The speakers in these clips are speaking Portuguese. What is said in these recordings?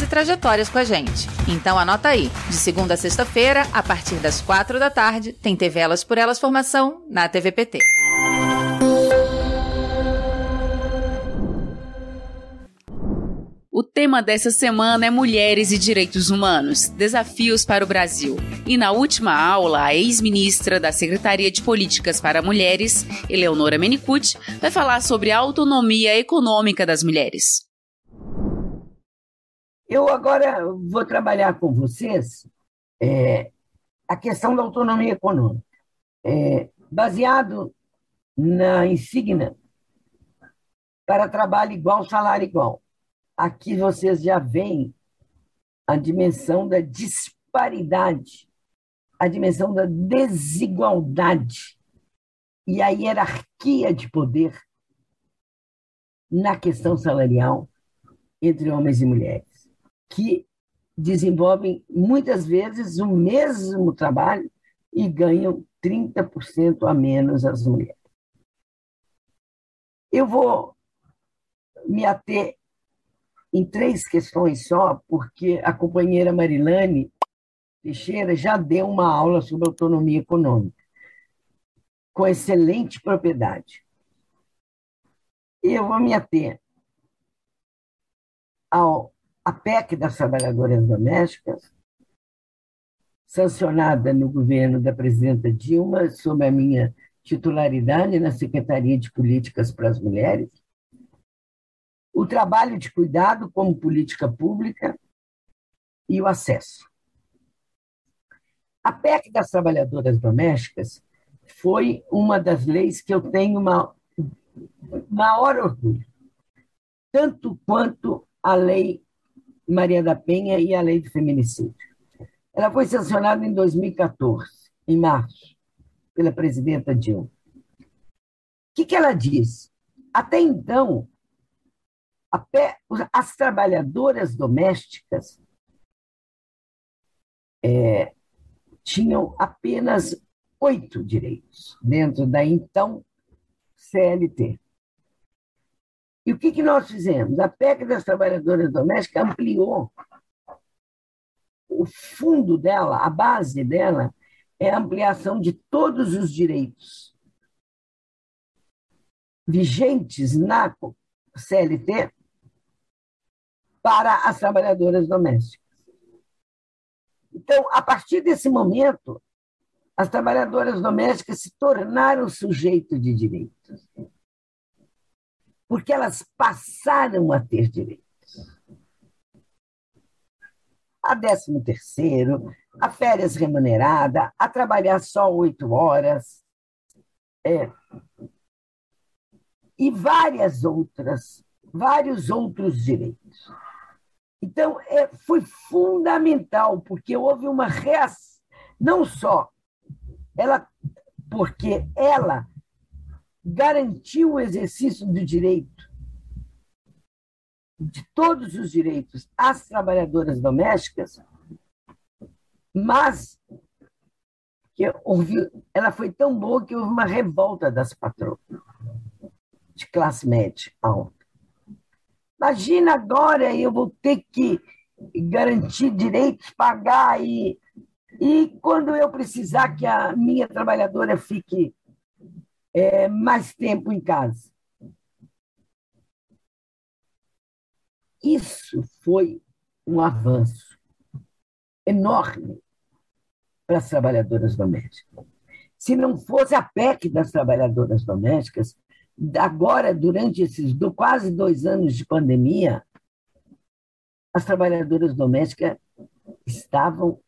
e trajetórias com a gente. Então anota aí, de segunda a sexta-feira, a partir das quatro da tarde, tem TV Elas por Elas Formação na TVPT. O tema dessa semana é Mulheres e Direitos Humanos Desafios para o Brasil. E na última aula, a ex-ministra da Secretaria de Políticas para Mulheres, Eleonora Menicucci, vai falar sobre a autonomia econômica das mulheres. Eu agora vou trabalhar com vocês é, a questão da autonomia econômica. É, baseado na insígnia para trabalho igual, salário igual aqui vocês já veem a dimensão da disparidade, a dimensão da desigualdade e a hierarquia de poder na questão salarial entre homens e mulheres, que desenvolvem muitas vezes o mesmo trabalho e ganham 30% a menos as mulheres. Eu vou me ater em três questões só, porque a companheira Marilane Teixeira já deu uma aula sobre autonomia econômica, com excelente propriedade. Eu vou me ater ao a PEC das trabalhadoras domésticas, sancionada no governo da presidenta Dilma, sob a minha titularidade na Secretaria de Políticas para as Mulheres, o trabalho de cuidado como política pública e o acesso. A PEC das trabalhadoras domésticas foi uma das leis que eu tenho uma maior orgulho, tanto quanto a lei Maria da Penha e a lei do feminicídio. Ela foi sancionada em 2014, em março, pela presidenta Dilma. O que, que ela diz? Até então, as trabalhadoras domésticas é, tinham apenas oito direitos dentro da então CLT. E o que, que nós fizemos? A PEC das trabalhadoras domésticas ampliou o fundo dela, a base dela, é a ampliação de todos os direitos vigentes na CLT para as trabalhadoras domésticas. Então, a partir desse momento, as trabalhadoras domésticas se tornaram sujeito de direitos, porque elas passaram a ter direitos. A décimo terceiro, a férias remunerada, a trabalhar só oito horas, é, e várias outras, vários outros direitos. Então, é, foi fundamental, porque houve uma reação, não só ela, porque ela garantiu o exercício do direito, de todos os direitos às trabalhadoras domésticas, mas que houve, ela foi tão boa que houve uma revolta das patroas de classe média alta. Imagina agora eu vou ter que garantir direitos, pagar e, e quando eu precisar que a minha trabalhadora fique é, mais tempo em casa. Isso foi um avanço enorme para as trabalhadoras domésticas. Se não fosse a PEC das trabalhadoras domésticas, agora, durante esses do, quase dois anos de pandemia, as trabalhadoras domésticas estavam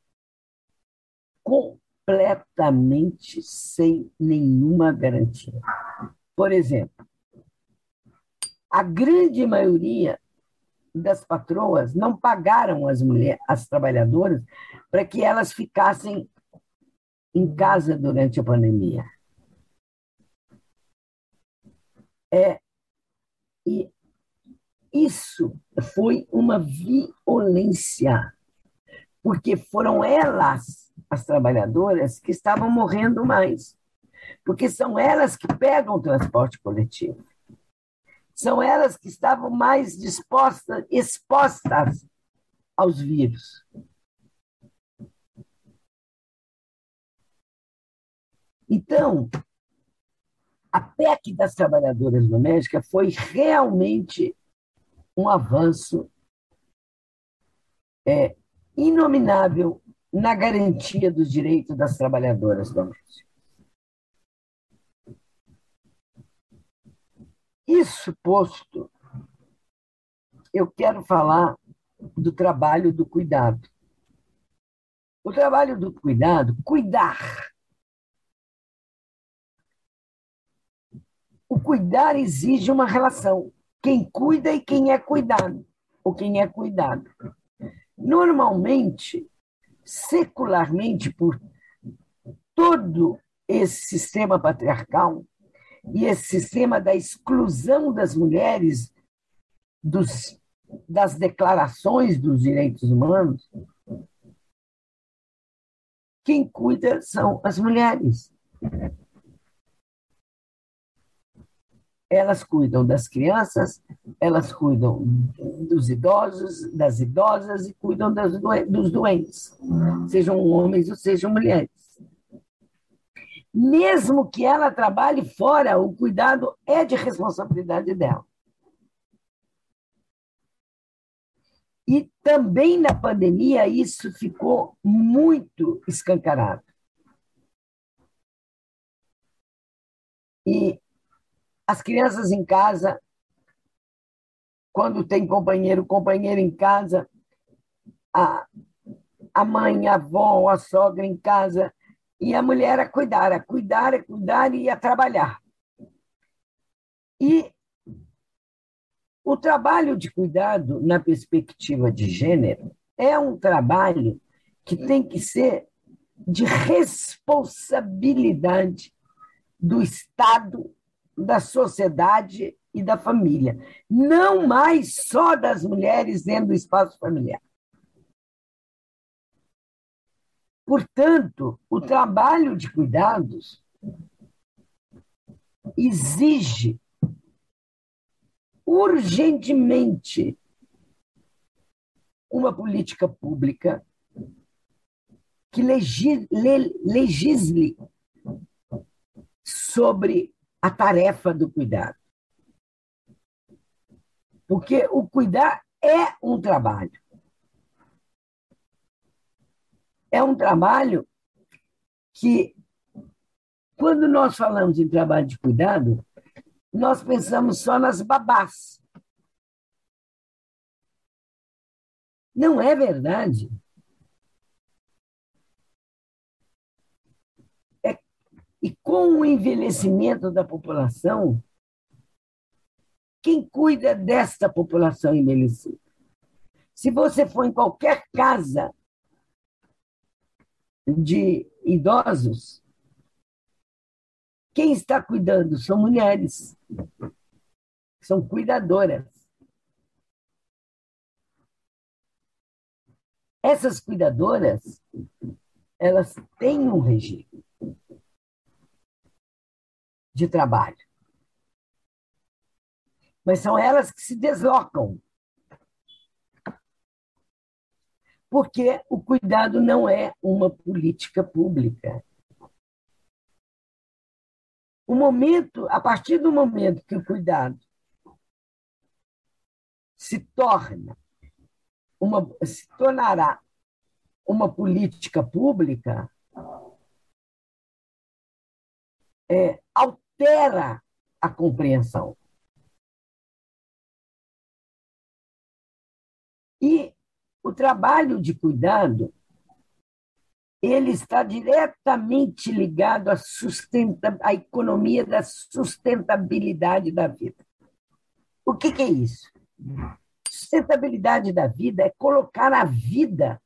completamente sem nenhuma garantia. Por exemplo, a grande maioria das patroas não pagaram as mulheres, as trabalhadoras, para que elas ficassem em casa durante a pandemia. É, e isso foi uma violência, porque foram elas, as trabalhadoras, que estavam morrendo mais, porque são elas que pegam o transporte coletivo são elas que estavam mais dispostas, expostas aos vírus. Então, a PEC das trabalhadoras domésticas foi realmente um avanço é, inominável na garantia dos direitos das trabalhadoras domésticas. Isso posto, eu quero falar do trabalho do cuidado. O trabalho do cuidado, cuidar. O cuidar exige uma relação. Quem cuida e quem é cuidado, ou quem é cuidado. Normalmente, secularmente, por todo esse sistema patriarcal, e esse sistema da exclusão das mulheres dos, das declarações dos direitos humanos, quem cuida são as mulheres. Elas cuidam das crianças, elas cuidam dos idosos, das idosas e cuidam dos doentes, sejam homens ou sejam mulheres mesmo que ela trabalhe fora, o cuidado é de responsabilidade dela. E também na pandemia isso ficou muito escancarado. E as crianças em casa, quando tem companheiro, companheiro em casa, a, a mãe, a avó, a sogra em casa, e a mulher a cuidar, a cuidar, a cuidar e a trabalhar. E o trabalho de cuidado, na perspectiva de gênero, é um trabalho que tem que ser de responsabilidade do Estado, da sociedade e da família, não mais só das mulheres dentro do espaço familiar. Portanto, o trabalho de cuidados exige urgentemente uma política pública que legisle sobre a tarefa do cuidado. Porque o cuidar é um trabalho. é um trabalho que, quando nós falamos em trabalho de cuidado, nós pensamos só nas babás. Não é verdade. E com o envelhecimento da população, quem cuida desta população envelhecida? Se você for em qualquer casa de idosos, quem está cuidando são mulheres, são cuidadoras. Essas cuidadoras, elas têm um regime de trabalho. Mas são elas que se deslocam porque o cuidado não é uma política pública. O momento, a partir do momento que o cuidado se torna uma, se tornará uma política pública, é, altera a compreensão. E o trabalho de cuidado ele está diretamente ligado à, sustenta, à economia da sustentabilidade da vida. O que, que é isso? sustentabilidade da vida é colocar a vida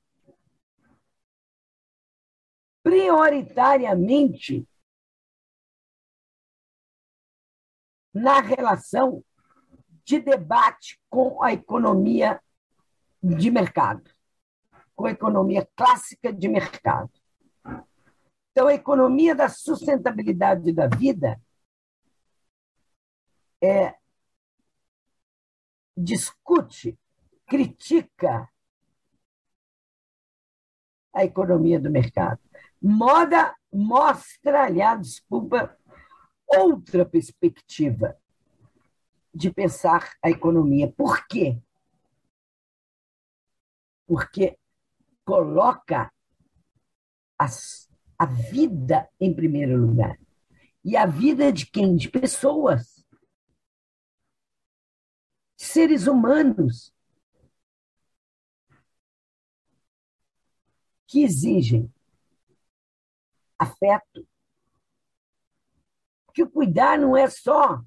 prioritariamente na relação de debate com a economia de mercado, com a economia clássica de mercado. Então, a economia da sustentabilidade da vida é, discute, critica a economia do mercado. Moda mostra, aliás, desculpa, outra perspectiva de pensar a economia. Por quê? Porque coloca as, a vida em primeiro lugar. E a vida de quem? De pessoas. De seres humanos. Que exigem afeto. Que cuidar não é só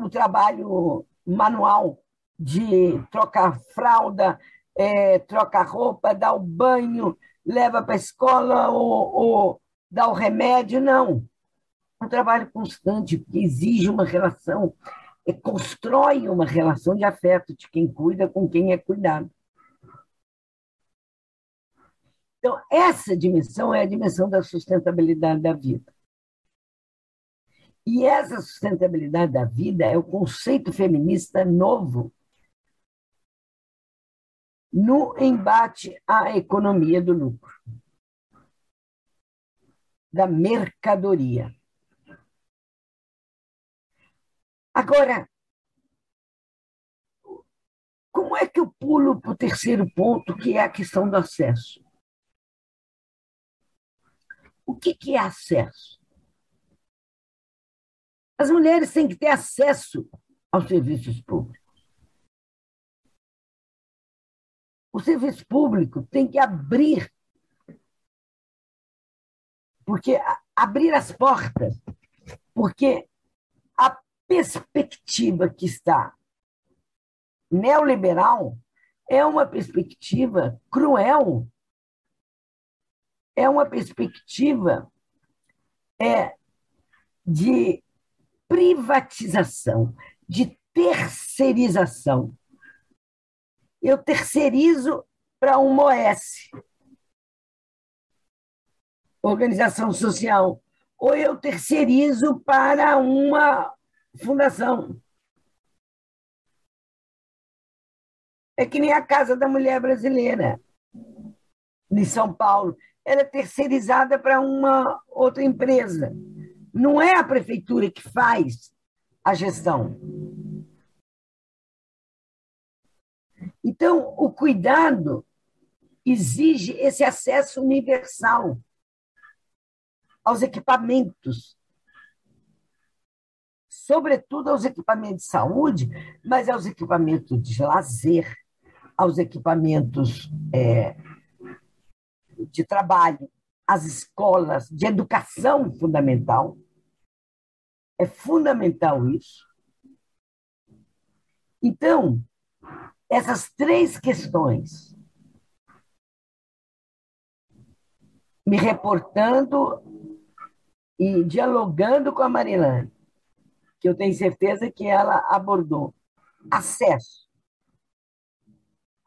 o trabalho manual de trocar fralda, é, trocar roupa, dar o banho, leva para a escola ou, ou dar o remédio, não. Um trabalho constante, que exige uma relação, é, constrói uma relação de afeto de quem cuida com quem é cuidado. Então, essa dimensão é a dimensão da sustentabilidade da vida. E essa sustentabilidade da vida é o conceito feminista novo no embate à economia do lucro, da mercadoria. Agora, como é que eu pulo para o terceiro ponto, que é a questão do acesso? O que, que é acesso? As mulheres têm que ter acesso aos serviços públicos. O serviço público tem que abrir, porque abrir as portas, porque a perspectiva que está neoliberal é uma perspectiva cruel, é uma perspectiva é, de privatização, de terceirização. Eu terceirizo para uma OS, organização social, ou eu terceirizo para uma fundação. É que nem a Casa da Mulher Brasileira, em São Paulo. Ela é terceirizada para uma outra empresa. Não é a prefeitura que faz a gestão. Então, o cuidado exige esse acesso universal aos equipamentos, sobretudo aos equipamentos de saúde, mas aos equipamentos de lazer, aos equipamentos é, de trabalho, às escolas de educação fundamental. É fundamental isso. Então, essas três questões, me reportando e dialogando com a Marilane, que eu tenho certeza que ela abordou. Acesso.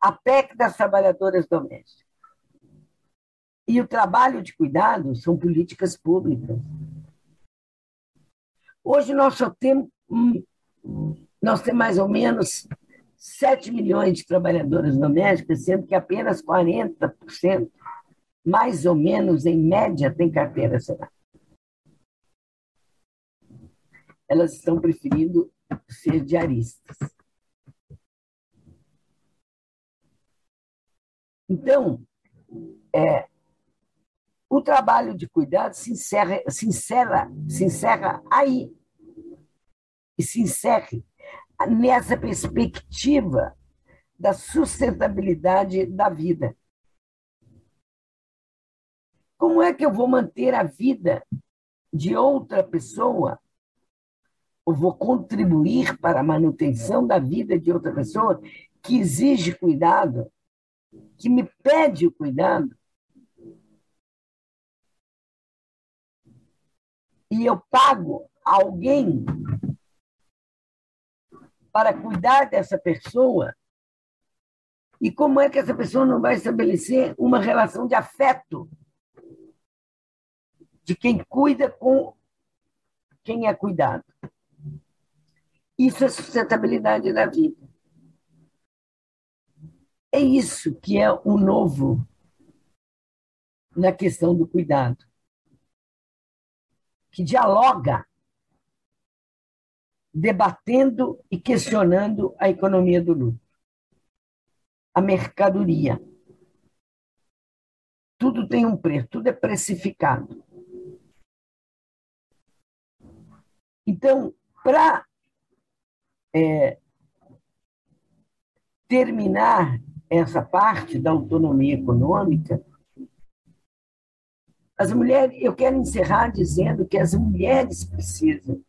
A PEC das trabalhadoras domésticas. E o trabalho de cuidado são políticas públicas. Hoje nós só temos, nós temos mais ou menos 7 milhões de trabalhadoras domésticas, sendo que apenas 40%, mais ou menos, em média, tem carteira assinada. Elas estão preferindo ser diaristas. Então, é, o trabalho de cuidado se encerra, se encerra, se encerra aí. E se encerre nessa perspectiva da sustentabilidade da vida. Como é que eu vou manter a vida de outra pessoa eu vou contribuir para a manutenção da vida de outra pessoa que exige cuidado, que me pede o cuidado, e eu pago alguém para cuidar dessa pessoa, e como é que essa pessoa não vai estabelecer uma relação de afeto de quem cuida com quem é cuidado? Isso é sustentabilidade da vida. É isso que é o novo na questão do cuidado que dialoga, debatendo e questionando a economia do lucro, a mercadoria. Tudo tem um preço, tudo é precificado. Então, para é, terminar essa parte da autonomia econômica, as mulheres, eu quero encerrar dizendo que as mulheres precisam.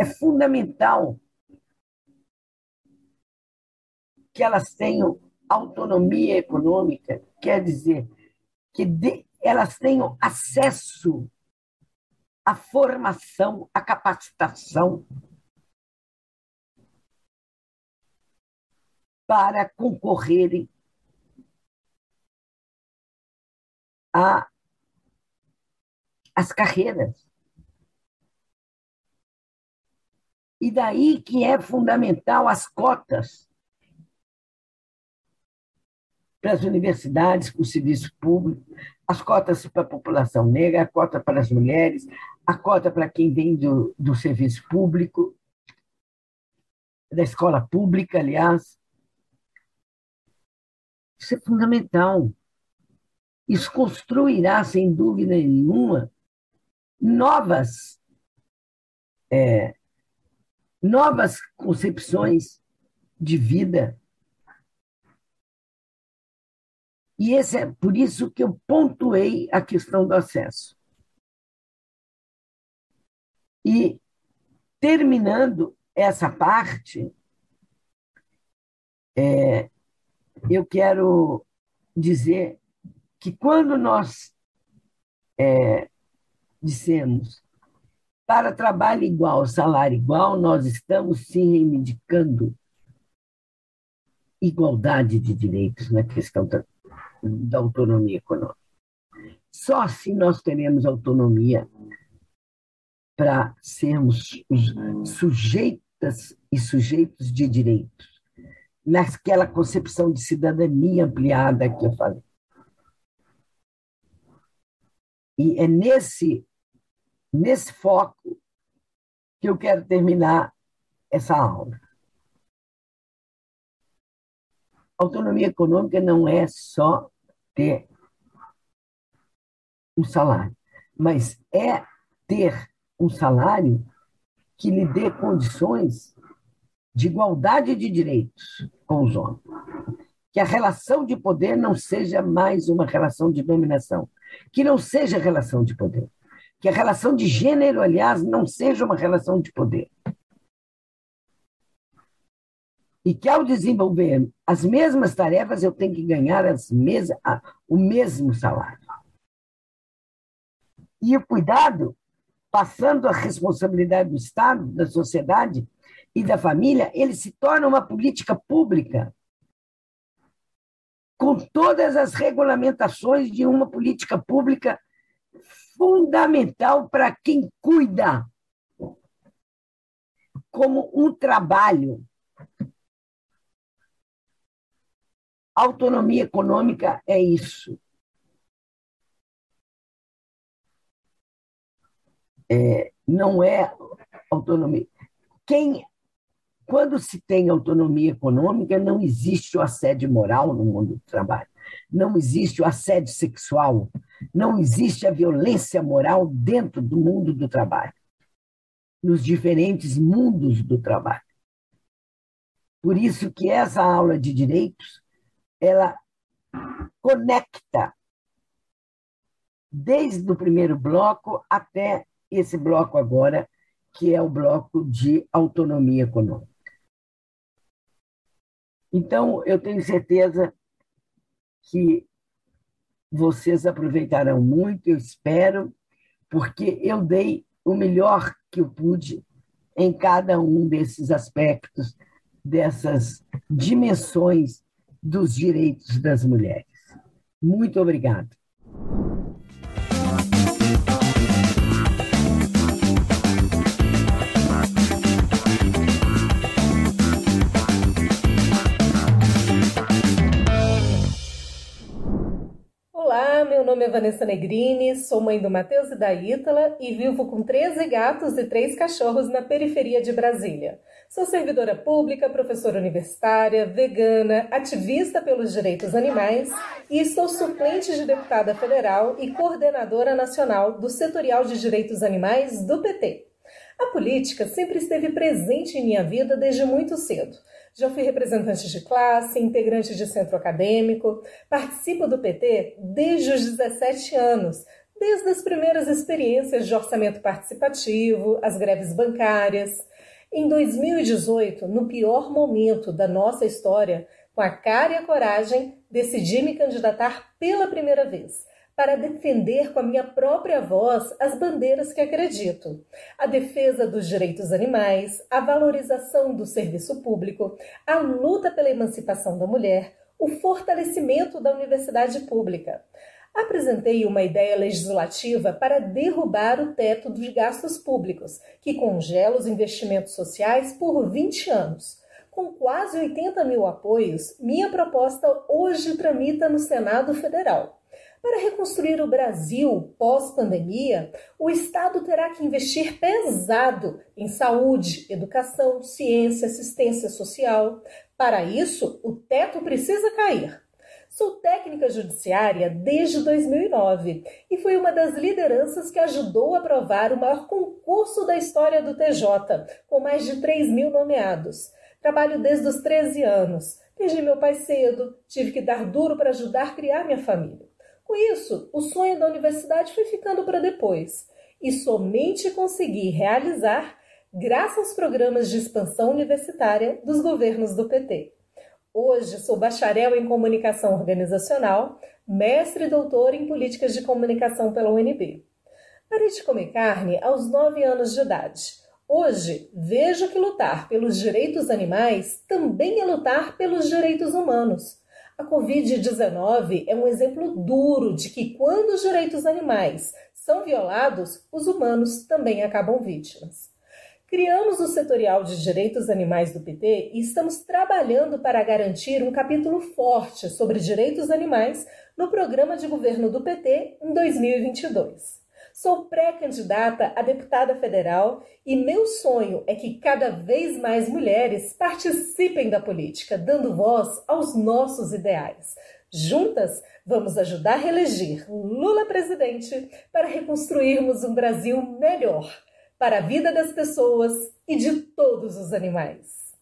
É fundamental que elas tenham autonomia econômica, quer dizer, que de, elas tenham acesso à formação, à capacitação para concorrerem as carreiras. E daí que é fundamental as cotas para as universidades, para o serviço público, as cotas para a população negra, a cota para as mulheres, a cota para quem vem do, do serviço público, da escola pública, aliás. Isso é fundamental. Isso construirá, sem dúvida nenhuma, novas, é, novas concepções de vida. E esse é por isso que eu pontuei a questão do acesso. E terminando essa parte, é, eu quero dizer que quando nós é, dissemos, para trabalho igual, salário igual, nós estamos sim reivindicando igualdade de direitos na questão da, da autonomia econômica. Só se nós teremos autonomia para sermos sujeitas e sujeitos de direitos, naquela concepção de cidadania ampliada que eu falei. E é nesse nesse foco que eu quero terminar essa aula. Autonomia econômica não é só ter um salário, mas é ter um salário que lhe dê condições de igualdade de direitos com os homens. Que a relação de poder não seja mais uma relação de dominação, que não seja relação de poder que a relação de gênero, aliás, não seja uma relação de poder. E que ao desenvolver as mesmas tarefas, eu tenho que ganhar as mes o mesmo salário. E o cuidado, passando a responsabilidade do Estado, da sociedade e da família, ele se torna uma política pública com todas as regulamentações de uma política pública fundamental para quem cuida como um trabalho. Autonomia econômica é isso. É, não é autonomia. Quem, quando se tem autonomia econômica, não existe o assédio moral no mundo do trabalho, não existe o assédio sexual, não existe a violência moral dentro do mundo do trabalho, nos diferentes mundos do trabalho. Por isso que essa aula de direitos, ela conecta desde o primeiro bloco até esse bloco agora, que é o bloco de autonomia econômica. Então, eu tenho certeza que vocês aproveitarão muito, eu espero, porque eu dei o melhor que eu pude em cada um desses aspectos, dessas dimensões dos direitos das mulheres. Muito obrigado. Nome é Vanessa Negrini, sou mãe do Matheus e da Ítala e vivo com 13 gatos e 3 cachorros na periferia de Brasília. Sou servidora pública, professora universitária, vegana, ativista pelos direitos animais e sou suplente de deputada federal e coordenadora nacional do Setorial de Direitos Animais do PT. A política sempre esteve presente em minha vida desde muito cedo. Já fui representante de classe, integrante de centro acadêmico, participo do PT desde os 17 anos, desde as primeiras experiências de orçamento participativo, as greves bancárias. Em 2018, no pior momento da nossa história, com a cara e a coragem, decidi me candidatar pela primeira vez para defender com a minha própria voz as bandeiras que acredito: a defesa dos direitos animais, a valorização do serviço público, a luta pela emancipação da mulher, o fortalecimento da universidade pública. Apresentei uma ideia legislativa para derrubar o teto dos gastos públicos, que congela os investimentos sociais por 20 anos. Com quase 80 mil apoios, minha proposta hoje tramita no Senado Federal. Para reconstruir o Brasil pós-pandemia, o Estado terá que investir pesado em saúde, educação, ciência, assistência social. Para isso, o teto precisa cair. Sou técnica judiciária desde 2009 e fui uma das lideranças que ajudou a aprovar o maior concurso da história do TJ, com mais de 3 mil nomeados. Trabalho desde os 13 anos. Perdi meu pai cedo, tive que dar duro para ajudar a criar minha família. Com isso, o sonho da universidade foi ficando para depois e somente consegui realizar graças aos programas de expansão universitária dos governos do PT. Hoje sou bacharel em comunicação organizacional, mestre e doutor em políticas de comunicação pela UNB. Parei de comer carne aos 9 anos de idade. Hoje vejo que lutar pelos direitos animais também é lutar pelos direitos humanos. A Covid-19 é um exemplo duro de que, quando os direitos animais são violados, os humanos também acabam vítimas. Criamos o Setorial de Direitos Animais do PT e estamos trabalhando para garantir um capítulo forte sobre direitos animais no programa de governo do PT em 2022. Sou pré-candidata a deputada federal e meu sonho é que cada vez mais mulheres participem da política, dando voz aos nossos ideais. Juntas, vamos ajudar a reeleger Lula presidente para reconstruirmos um Brasil melhor para a vida das pessoas e de todos os animais.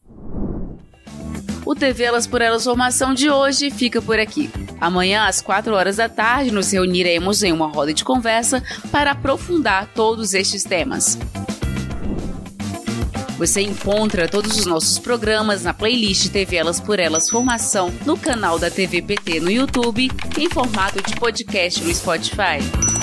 O TV Elas por Elas Formação de hoje fica por aqui. Amanhã, às 4 horas da tarde, nos reuniremos em uma roda de conversa para aprofundar todos estes temas. Você encontra todos os nossos programas na playlist TV Elas por Elas Formação no canal da TV PT no YouTube em formato de podcast no Spotify.